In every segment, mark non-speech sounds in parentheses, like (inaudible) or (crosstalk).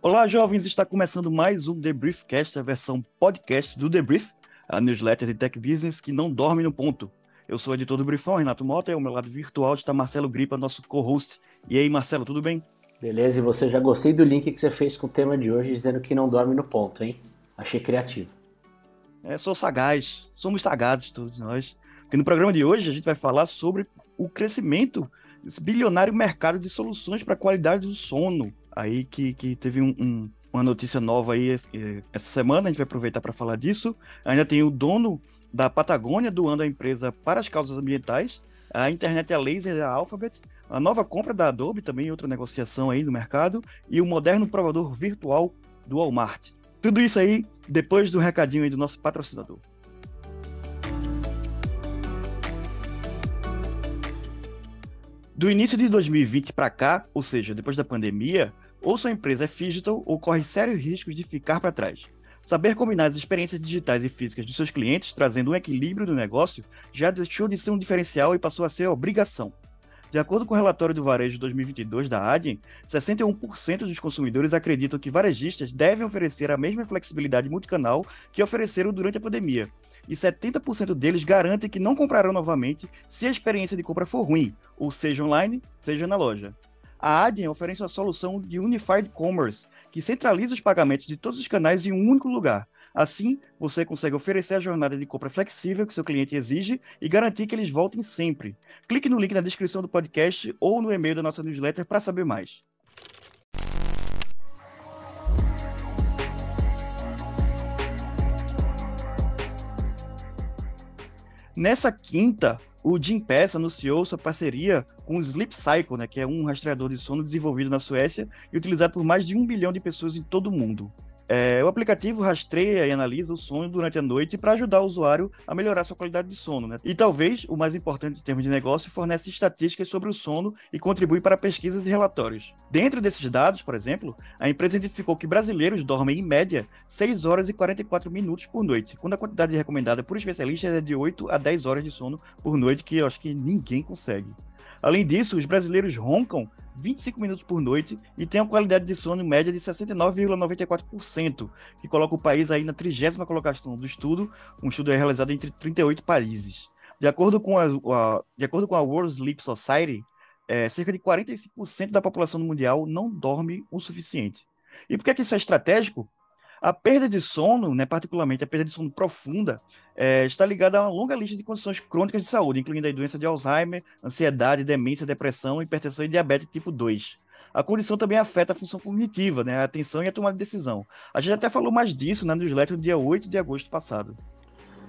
Olá, jovens! Está começando mais um The Briefcast, a versão podcast do The Brief, a newsletter de tech business que não dorme no ponto. Eu sou o editor do Briefão, Renato Mota, e ao meu lado virtual está Marcelo Gripa, nosso co-host. E aí, Marcelo, tudo bem? Beleza, e você já gostei do link que você fez com o tema de hoje, dizendo que não dorme no ponto, hein? Achei criativo. É, sou sagaz, somos sagazes todos nós. Porque no programa de hoje a gente vai falar sobre o crescimento desse bilionário mercado de soluções para a qualidade do sono, aí que, que teve um, um, uma notícia nova aí eh, essa semana, a gente vai aproveitar para falar disso. Ainda tem o dono da Patagônia doando a empresa para as causas ambientais, a internet a laser da Alphabet, a nova compra da Adobe, também outra negociação aí no mercado, e o moderno provador virtual do Walmart. Tudo isso aí depois do recadinho aí do nosso patrocinador. Do início de 2020 para cá, ou seja, depois da pandemia, ou sua empresa é digital ou corre sérios riscos de ficar para trás. Saber combinar as experiências digitais e físicas de seus clientes, trazendo um equilíbrio do negócio, já deixou de ser um diferencial e passou a ser obrigação. De acordo com o relatório do varejo 2022 da Adyen, 61% dos consumidores acreditam que varejistas devem oferecer a mesma flexibilidade multicanal que ofereceram durante a pandemia. E 70% deles garantem que não comprarão novamente se a experiência de compra for ruim, ou seja online, seja na loja a Adyen oferece uma solução de Unified Commerce, que centraliza os pagamentos de todos os canais em um único lugar. Assim, você consegue oferecer a jornada de compra flexível que seu cliente exige e garantir que eles voltem sempre. Clique no link na descrição do podcast ou no e-mail da nossa newsletter para saber mais. Nessa quinta, o Jim Pass anunciou sua parceria com o Sleep Cycle, né, que é um rastreador de sono desenvolvido na Suécia e utilizado por mais de um bilhão de pessoas em todo o mundo. É, o aplicativo rastreia e analisa o sono durante a noite para ajudar o usuário a melhorar sua qualidade de sono. Né? E talvez, o mais importante em termos de negócio, fornece estatísticas sobre o sono e contribui para pesquisas e relatórios. Dentro desses dados, por exemplo, a empresa identificou que brasileiros dormem, em média, 6 horas e 44 minutos por noite, quando a quantidade recomendada por especialistas é de 8 a 10 horas de sono por noite, que eu acho que ninguém consegue. Além disso, os brasileiros roncam 25 minutos por noite e têm uma qualidade de sono média de 69,94%, que coloca o país aí na trigésima colocação do estudo, um estudo é realizado entre 38 países. De acordo com a, a de acordo com a World Sleep Society, é, cerca de 45% da população mundial não dorme o suficiente. E por que, é que isso é estratégico? A perda de sono, né, particularmente a perda de sono profunda, é, está ligada a uma longa lista de condições crônicas de saúde, incluindo a doença de Alzheimer, ansiedade, demência, depressão, hipertensão e diabetes tipo 2. A condição também afeta a função cognitiva, né, a atenção e a tomada de decisão. A gente até falou mais disso na newsletter no dia 8 de agosto passado.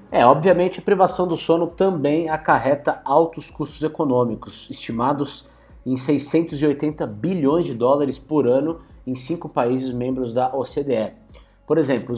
É, obviamente a privação do sono também acarreta altos custos econômicos, estimados em 680 bilhões de dólares por ano em cinco países membros da OCDE. Por exemplo,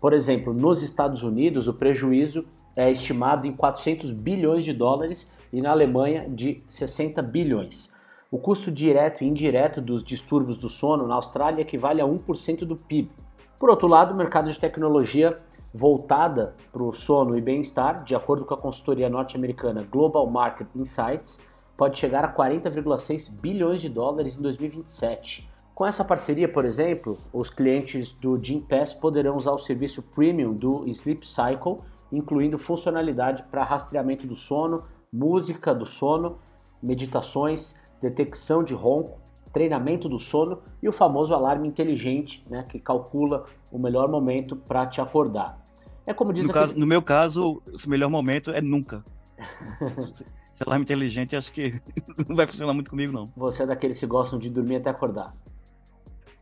por exemplo, nos Estados Unidos o prejuízo é estimado em 400 bilhões de dólares e na Alemanha de 60 bilhões. O custo direto e indireto dos distúrbios do sono na Austrália equivale a 1% do PIB. Por outro lado, o mercado de tecnologia voltada para o sono e bem-estar, de acordo com a consultoria norte-americana Global Market Insights, pode chegar a 40,6 bilhões de dólares em 2027. Com essa parceria, por exemplo, os clientes do Gym Pass poderão usar o serviço premium do Sleep Cycle, incluindo funcionalidade para rastreamento do sono, música do sono, meditações, detecção de ronco, treinamento do sono e o famoso alarme inteligente, né, que calcula o melhor momento para te acordar. É como diz no, aquele... caso, no meu caso, o melhor momento é nunca. (laughs) alarme inteligente acho que (laughs) não vai funcionar muito comigo não. Você é daqueles que gostam de dormir até acordar.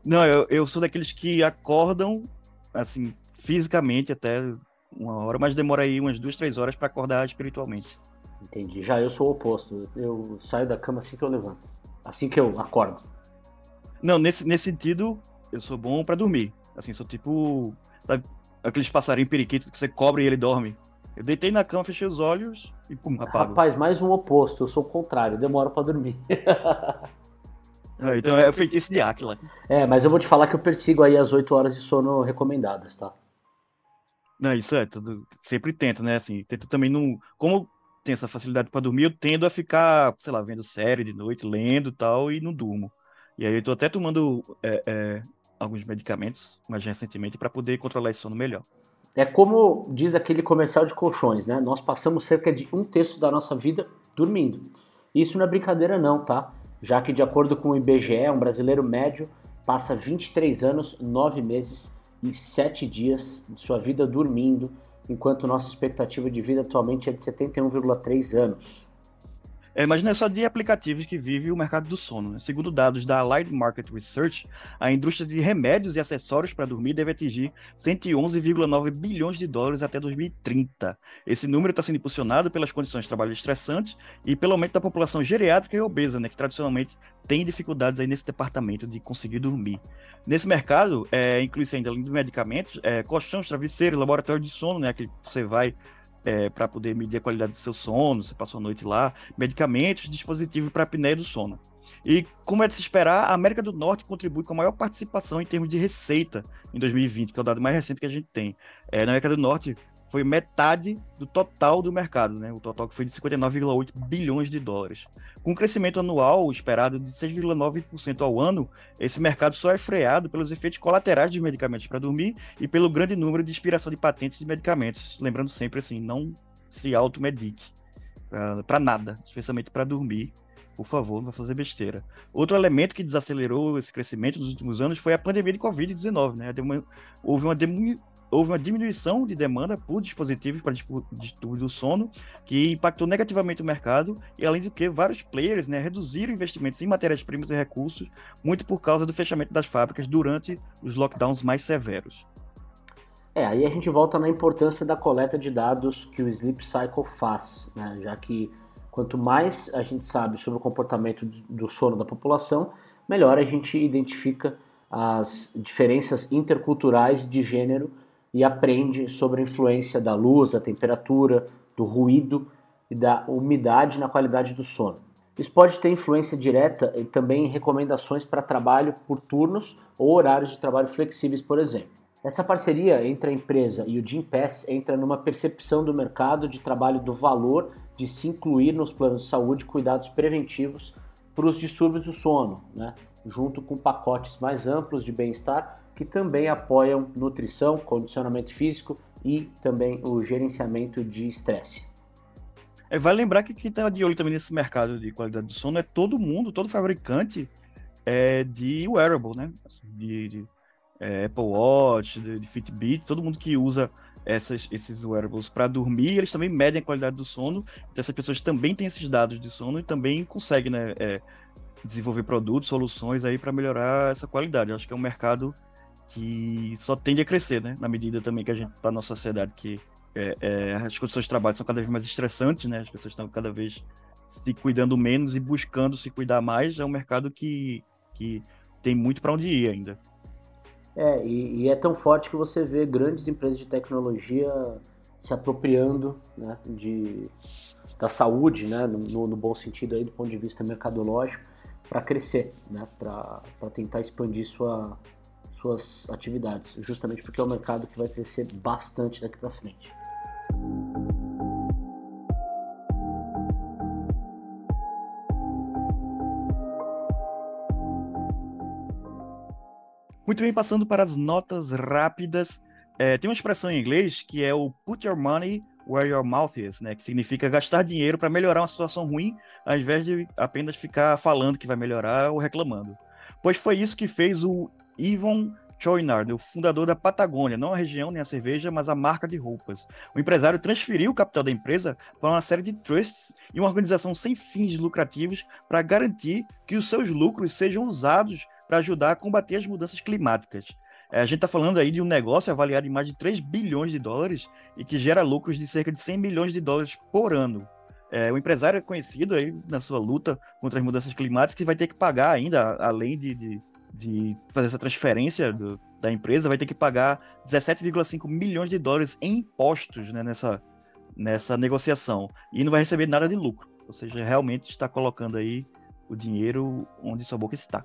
Não, eu, eu sou daqueles que acordam, assim, fisicamente até uma hora, mas demora aí umas duas, três horas para acordar espiritualmente. Entendi. Já eu sou o oposto. Eu saio da cama assim que eu levanto. Assim que eu acordo. Não, nesse, nesse sentido, eu sou bom para dormir. Assim, sou tipo. Sabe, aqueles passarinhos periquitos que você cobre e ele dorme. Eu deitei na cama, fechei os olhos e pum, apago. Rapaz, mais um oposto. Eu sou o contrário. Demoro para dormir. (laughs) Então é o feitiço de Aquila. É, mas eu vou te falar que eu persigo aí as 8 horas de sono recomendadas, tá? Não, isso é, tudo, sempre tento, né? Assim, tento também não. Como tem essa facilidade para dormir, eu tendo a ficar, sei lá, vendo série de noite, lendo e tal, e não durmo. E aí eu tô até tomando é, é, alguns medicamentos, mais recentemente, para poder controlar esse sono melhor. É como diz aquele comercial de colchões, né? Nós passamos cerca de um terço da nossa vida dormindo. Isso não é brincadeira não, tá? Já que de acordo com o IBGE, um brasileiro médio passa 23 anos, 9 meses e 7 dias de sua vida dormindo, enquanto nossa expectativa de vida atualmente é de 71,3 anos. É, não é só de aplicativos que vive o mercado do sono. Né? Segundo dados da Allied Market Research, a indústria de remédios e acessórios para dormir deve atingir 111,9 bilhões de dólares até 2030. Esse número está sendo impulsionado pelas condições de trabalho estressantes e pelo aumento da população geriátrica e obesa, né, que tradicionalmente tem dificuldades aí nesse departamento de conseguir dormir. Nesse mercado, é, inclui-se ainda, além dos medicamentos, é, colchões, travesseiros, laboratório de sono, né, que você vai é, para poder medir a qualidade do seu sono, você passou a noite lá, medicamentos, dispositivos para apneia do sono. E, como é de se esperar, a América do Norte contribui com a maior participação em termos de receita em 2020, que é o dado mais recente que a gente tem. É, na América do Norte, foi metade do total do mercado, né? O total que foi de 59,8 bilhões de dólares. Com um crescimento anual esperado de 6,9% ao ano, esse mercado só é freado pelos efeitos colaterais de medicamentos para dormir e pelo grande número de expiração de patentes de medicamentos. Lembrando sempre assim, não se automedique para nada, especialmente para dormir. Por favor, não vai fazer besteira. Outro elemento que desacelerou esse crescimento nos últimos anos foi a pandemia de Covid-19, né? Houve uma houve uma diminuição de demanda por dispositivos para distúrbio do sono, que impactou negativamente o mercado, e além do que, vários players né, reduziram investimentos em matérias-primas e recursos, muito por causa do fechamento das fábricas durante os lockdowns mais severos. É, aí a gente volta na importância da coleta de dados que o Sleep Cycle faz, né? já que quanto mais a gente sabe sobre o comportamento do sono da população, melhor a gente identifica as diferenças interculturais de gênero e aprende sobre a influência da luz, da temperatura, do ruído e da umidade na qualidade do sono. Isso pode ter influência direta e também em recomendações para trabalho por turnos ou horários de trabalho flexíveis, por exemplo. Essa parceria entre a empresa e o Gympass entra numa percepção do mercado de trabalho do valor de se incluir nos planos de saúde cuidados preventivos para os distúrbios do sono, né? Junto com pacotes mais amplos de bem-estar que também apoiam nutrição, condicionamento físico e também o gerenciamento de estresse. É, vale lembrar que quem está de olho também nesse mercado de qualidade do sono é todo mundo, todo fabricante é, de wearable, né? Assim, de, de é, Apple Watch, de, de, Fitbit, todo mundo que usa essas, esses wearables para dormir, eles também medem a qualidade do sono. Então essas pessoas também têm esses dados de sono e também conseguem né, é, desenvolver produtos, soluções aí para melhorar essa qualidade. Eu acho que é um mercado que só tende a crescer, né? Na medida também que a gente está na sociedade que é, é, as condições de trabalho são cada vez mais estressantes, né? As pessoas estão cada vez se cuidando menos e buscando se cuidar mais. É um mercado que, que tem muito para onde ir ainda. É, e, e, é tão forte que você vê grandes empresas de tecnologia se apropriando né, de, da saúde, né, no, no bom sentido aí, do ponto de vista mercadológico, para crescer, né? para tentar expandir sua, suas atividades, justamente porque é um mercado que vai crescer bastante daqui para frente. Muito bem, passando para as notas rápidas. É, tem uma expressão em inglês que é o put your money where your mouth is, né? Que significa gastar dinheiro para melhorar uma situação ruim, ao invés de apenas ficar falando que vai melhorar ou reclamando. Pois foi isso que fez o Yvon Chouinard, o fundador da Patagônia, não a região nem a cerveja, mas a marca de roupas. O empresário transferiu o capital da empresa para uma série de trusts e uma organização sem fins lucrativos para garantir que os seus lucros sejam usados para ajudar a combater as mudanças climáticas. É, a gente está falando aí de um negócio avaliado em mais de 3 bilhões de dólares e que gera lucros de cerca de 100 milhões de dólares por ano. É, o empresário é conhecido aí na sua luta contra as mudanças climáticas que vai ter que pagar ainda, além de, de, de fazer essa transferência do, da empresa, vai ter que pagar 17,5 milhões de dólares em impostos né, nessa, nessa negociação. E não vai receber nada de lucro. Ou seja, realmente está colocando aí o dinheiro onde sua boca está.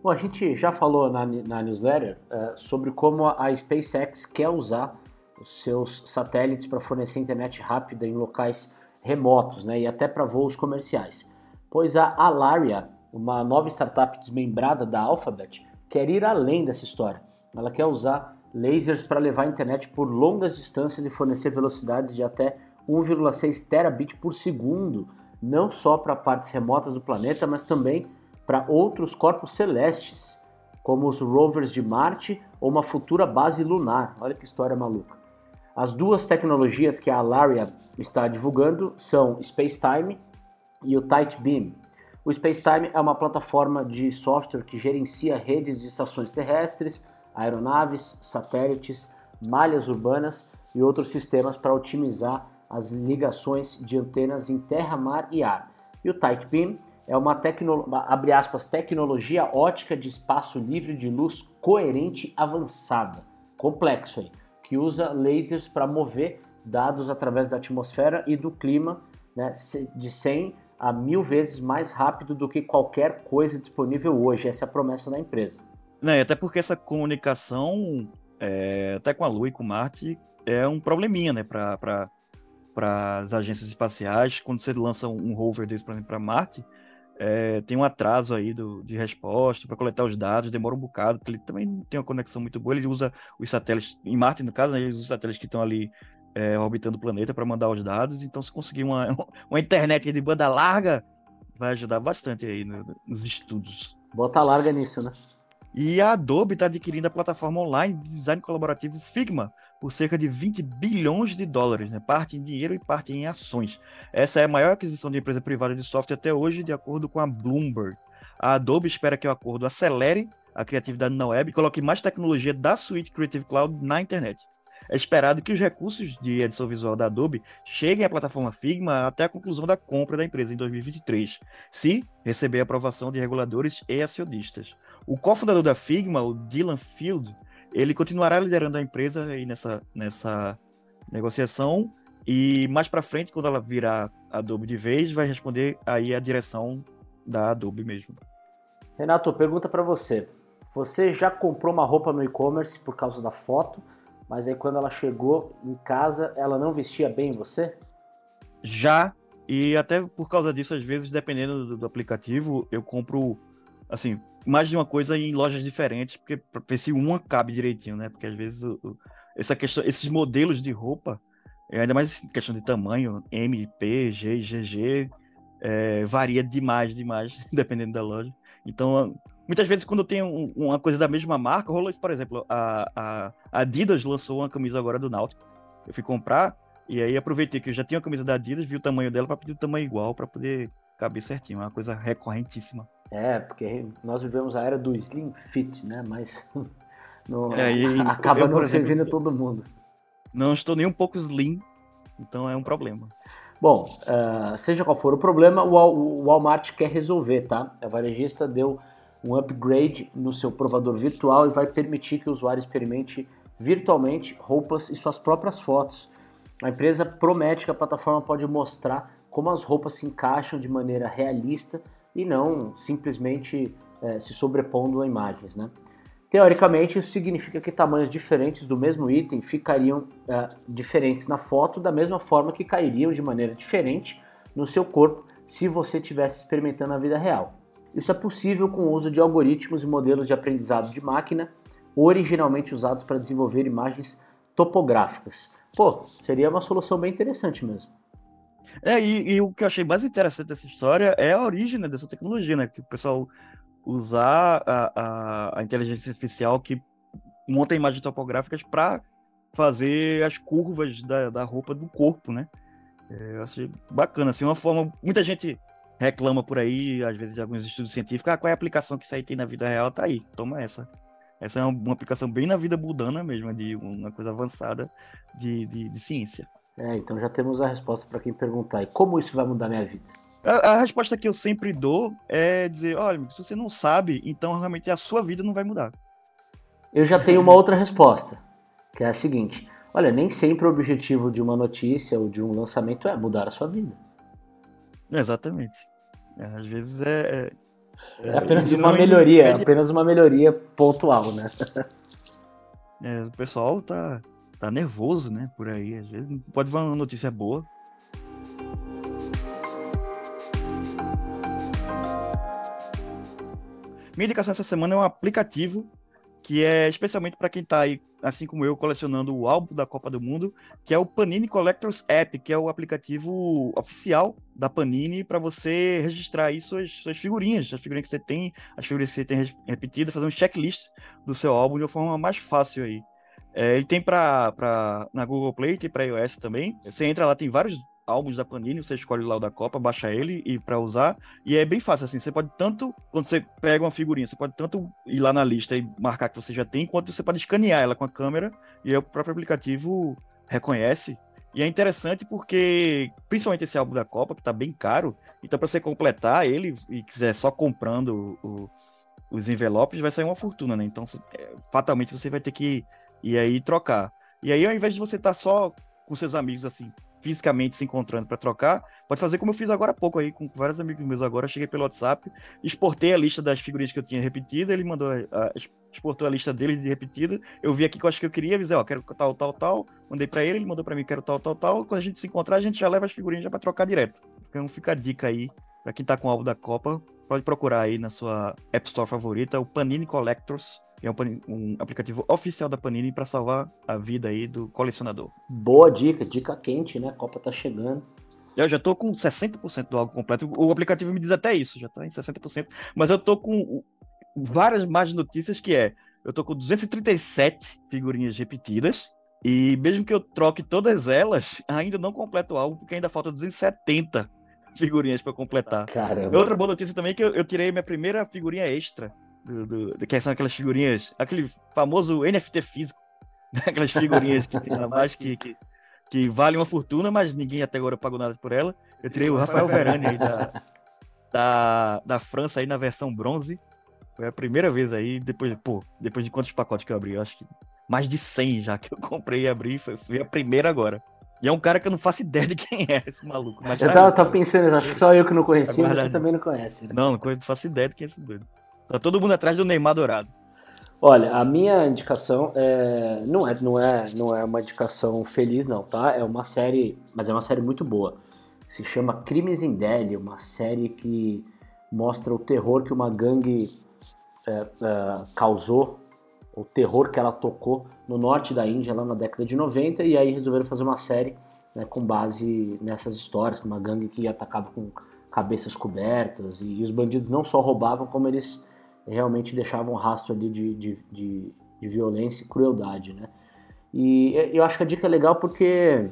Bom, a gente já falou na, na newsletter uh, sobre como a SpaceX quer usar os seus satélites para fornecer internet rápida em locais remotos né, e até para voos comerciais. Pois a Alaria, uma nova startup desmembrada da Alphabet, quer ir além dessa história. Ela quer usar lasers para levar a internet por longas distâncias e fornecer velocidades de até 1,6 terabit por segundo, não só para partes remotas do planeta, mas também para outros corpos celestes, como os rovers de Marte ou uma futura base lunar. Olha que história maluca. As duas tecnologias que a Alaria está divulgando são Spacetime e o Tight Beam. O Spacetime é uma plataforma de software que gerencia redes de estações terrestres, aeronaves, satélites, malhas urbanas e outros sistemas para otimizar as ligações de antenas em terra, mar e ar. E o Tight Beam é uma, tecno, aspas, tecnologia ótica de espaço livre de luz coerente avançada. Complexo aí que usa lasers para mover dados através da atmosfera e do clima né, de 100 a mil vezes mais rápido do que qualquer coisa disponível hoje. Essa é a promessa da empresa. Né, até porque essa comunicação, é, até com a Lua e com Marte, é um probleminha né, para as agências espaciais. Quando você lança um rover desse para Marte, é, tem um atraso aí do, de resposta para coletar os dados, demora um bocado, porque ele também não tem uma conexão muito boa. Ele usa os satélites, em Marte, no caso, né, ele usa os satélites que estão ali é, orbitando o planeta para mandar os dados. Então, se conseguir uma, (laughs) uma internet de banda larga, vai ajudar bastante aí no, nos estudos. Bota larga nisso, né? E a Adobe está adquirindo a plataforma online de design colaborativo Figma por cerca de 20 bilhões de dólares, né? parte em dinheiro e parte em ações. Essa é a maior aquisição de empresa privada de software até hoje, de acordo com a Bloomberg. A Adobe espera que o acordo acelere a criatividade na web e coloque mais tecnologia da suite Creative Cloud na internet. É esperado que os recursos de edição visual da Adobe cheguem à plataforma Figma até a conclusão da compra da empresa em 2023, se receber a aprovação de reguladores e acionistas. O cofundador da Figma, o Dylan Field, ele continuará liderando a empresa aí nessa, nessa negociação e mais para frente, quando ela virar Adobe de vez, vai responder aí a direção da Adobe mesmo. Renato, pergunta para você. Você já comprou uma roupa no e-commerce por causa da foto, mas aí quando ela chegou em casa, ela não vestia bem você? Já, e até por causa disso, às vezes, dependendo do, do aplicativo, eu compro assim, mais de uma coisa em lojas diferentes, porque para ver se uma cabe direitinho, né? Porque às vezes o, essa questão, esses modelos de roupa, é ainda mais questão de tamanho, M, P, G, GG, é, varia demais, demais, (laughs) dependendo da loja. Então, muitas vezes quando tem um, uma coisa da mesma marca, rolou isso, por exemplo, a, a, Adidas lançou uma camisa agora do Náutico. Eu fui comprar e aí aproveitei que eu já tinha a camisa da Adidas, vi o tamanho dela para pedir o tamanho igual para poder caber certinho. É uma coisa recorrentíssima. É, porque nós vivemos a era do slim fit, né? Mas (laughs) não, é, e, (laughs) acaba eu, não exemplo, servindo todo mundo. Não estou nem um pouco slim, então é um problema. Bom, uh, seja qual for o problema, o Walmart quer resolver, tá? A varejista deu um upgrade no seu provador virtual e vai permitir que o usuário experimente virtualmente roupas e suas próprias fotos. A empresa promete que a plataforma pode mostrar como as roupas se encaixam de maneira realista e não simplesmente é, se sobrepondo a imagens. Né? Teoricamente, isso significa que tamanhos diferentes do mesmo item ficariam é, diferentes na foto, da mesma forma que cairiam de maneira diferente no seu corpo se você estivesse experimentando a vida real. Isso é possível com o uso de algoritmos e modelos de aprendizado de máquina, originalmente usados para desenvolver imagens topográficas. Pô, seria uma solução bem interessante mesmo. É, e, e, o que eu achei mais interessante dessa história é a origem né, dessa tecnologia, né? Que o pessoal usar a, a, a inteligência artificial que monta imagens topográficas para fazer as curvas da, da roupa do corpo, né? É, eu achei bacana, assim, uma forma... Muita gente reclama por aí, às vezes, de alguns estudos científicos, ah, qual é a aplicação que isso aí tem na vida real? Tá aí, toma essa. Essa é uma, aplicação bem na vida budana mesmo, de uma coisa avançada de, de, de ciência. É, então já temos a resposta para quem perguntar. E como isso vai mudar minha vida? A, a, resposta que eu sempre dou é dizer, olha, se você não sabe, então realmente a sua vida não vai mudar. Eu já tenho uma outra resposta, que é a seguinte: olha, nem sempre o objetivo de uma notícia ou de um lançamento é mudar a sua vida. Exatamente. É, às vezes é. É, é apenas uma melhoria, é apenas uma melhoria pontual, né? (laughs) É, o pessoal tá, tá nervoso, né? Por aí. Às vezes pode vir uma notícia boa. Minha indicação essa semana é um aplicativo que é especialmente para quem está aí, assim como eu, colecionando o álbum da Copa do Mundo, que é o Panini Collectors App, que é o aplicativo oficial da Panini para você registrar aí suas, suas figurinhas, as figurinhas que você tem, as figurinhas que você tem repetidas, fazer um checklist do seu álbum de uma forma mais fácil aí. É, ele tem para na Google Play, tem para iOS também. Você entra lá, tem vários álbuns da Panini, você escolhe lá o da Copa, baixa ele e para usar, e é bem fácil assim, você pode tanto quando você pega uma figurinha, você pode tanto ir lá na lista e marcar que você já tem, quanto você pode escanear ela com a câmera e o próprio aplicativo reconhece. E é interessante porque principalmente esse álbum da Copa que tá bem caro, então para você completar ele e quiser só comprando o, os envelopes vai sair uma fortuna, né? Então, é, fatalmente você vai ter que ir aí trocar. E aí, ao invés de você estar tá só com seus amigos assim, fisicamente se encontrando para trocar, pode fazer como eu fiz agora há pouco aí, com vários amigos meus agora. Cheguei pelo WhatsApp, exportei a lista das figurinhas que eu tinha repetida, ele mandou, a, exportou a lista dele de repetida. Eu vi aqui que eu acho que eu queria, avisei, ó, quero tal, tal, tal. Mandei para ele, ele mandou para mim, quero tal, tal, tal. Quando a gente se encontrar, a gente já leva as figurinhas já para trocar direto. Então fica a dica aí, para quem tá com o álbum da Copa, pode procurar aí na sua App Store favorita, o Panini Collectors é um, um, aplicativo oficial da Panini para salvar a vida aí do colecionador. Boa dica, dica quente, né? A Copa tá chegando. Eu já tô com 60% do álbum completo. O aplicativo me diz até isso, já tá em 60%. Mas eu tô com várias mais notícias que é, eu tô com 237 figurinhas repetidas. E mesmo que eu troque todas elas, ainda não completo o álbum, porque ainda falta 270 figurinhas para completar. Caramba. Outra boa notícia também é que eu, eu tirei minha primeira figurinha extra do, do, que são aquelas figurinhas, aquele famoso NFT físico, (laughs) né? aquelas figurinhas que tem lá baixo que, que, que valem uma fortuna, mas ninguém até agora pagou nada por ela. Eu tirei o Rafael Verani aí da, da, da França aí na versão bronze. Foi a primeira vez aí, depois, pô, depois de quantos pacotes que eu abri? Eu acho que mais de 100 já que eu (laughs) comprei e abri, foi, foi a primeira agora. E é um cara que eu não faço ideia de quem é esse maluco. Mas eu tá tava, tava pensando, acho que só eu que não conhecia, mas você também não conhece. Né? Não, não faço ideia de quem é esse doido. Tá todo mundo atrás do Neymar Dourado. Olha, a minha indicação é, não, é, não, é, não é uma indicação feliz, não, tá? É uma série, mas é uma série muito boa. Se chama Crimes em Delhi, uma série que mostra o terror que uma gangue é, é, causou, o terror que ela tocou no norte da Índia lá na década de 90, e aí resolveram fazer uma série né, com base nessas histórias, uma gangue que atacava com cabeças cobertas, e, e os bandidos não só roubavam, como eles realmente deixava um rastro ali de, de, de, de violência e crueldade, né? E eu acho que a dica é legal porque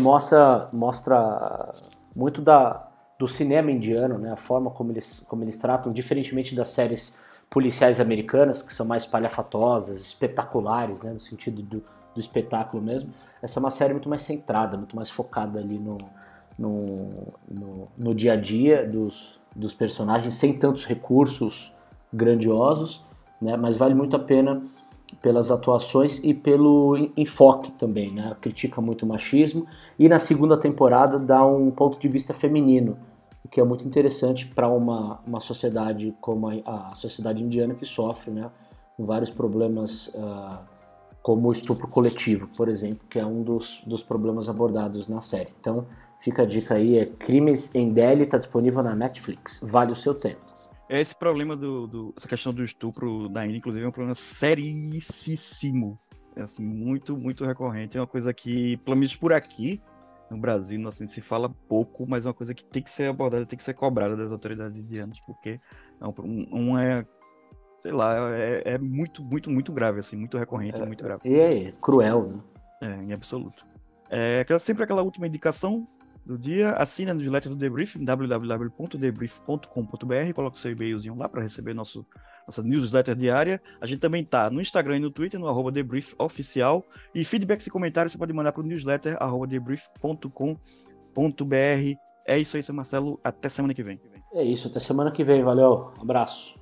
mostra, mostra muito da, do cinema indiano, né? A forma como eles, como eles tratam, diferentemente das séries policiais americanas, que são mais palhafatosas, espetaculares, né? No sentido do, do espetáculo mesmo. Essa é uma série muito mais centrada, muito mais focada ali no, no, no, no dia a dia dos, dos personagens, sem tantos recursos grandiosos, né? mas vale muito a pena pelas atuações e pelo enfoque também, né? Critica muito o machismo e na segunda temporada dá um ponto de vista feminino, o que é muito interessante para uma, uma sociedade como a, a, sociedade indiana que sofre, né? Com vários problemas uh, como o estupro coletivo, por exemplo, que é um dos, dos problemas abordados na série. Então, fica a dica aí, é Crimes em Delhi, está disponível na Netflix, vale o seu tempo. É esse problema do, do, essa questão do estupro da Índia, inclusive, é um problema seríssimo. É assim, muito, muito recorrente. É uma coisa que, pelo menos por aqui, no Brasil, assim, se fala pouco, mas é uma coisa que tem que ser abordada, tem que ser cobrada das autoridades indianas, porque é um, um é, sei lá, é, é, muito, muito, muito grave, assim, muito recorrente, é, muito grave. E é cruel, né? É, em absoluto. É aquela, sempre aquela última indicação, do dia, assina a newsletter do Debrief www.debrief.com.br, coloca o seu e-mailzinho lá para receber nosso, nossa newsletter diária. A gente também tá no Instagram e no Twitter, no arroba debriefoficial. E feedbacks e comentários você pode mandar para o newsletter arroba debrief.com.br. É isso aí, seu Marcelo. Até semana que vem. É isso, até semana que vem. Valeu, abraço.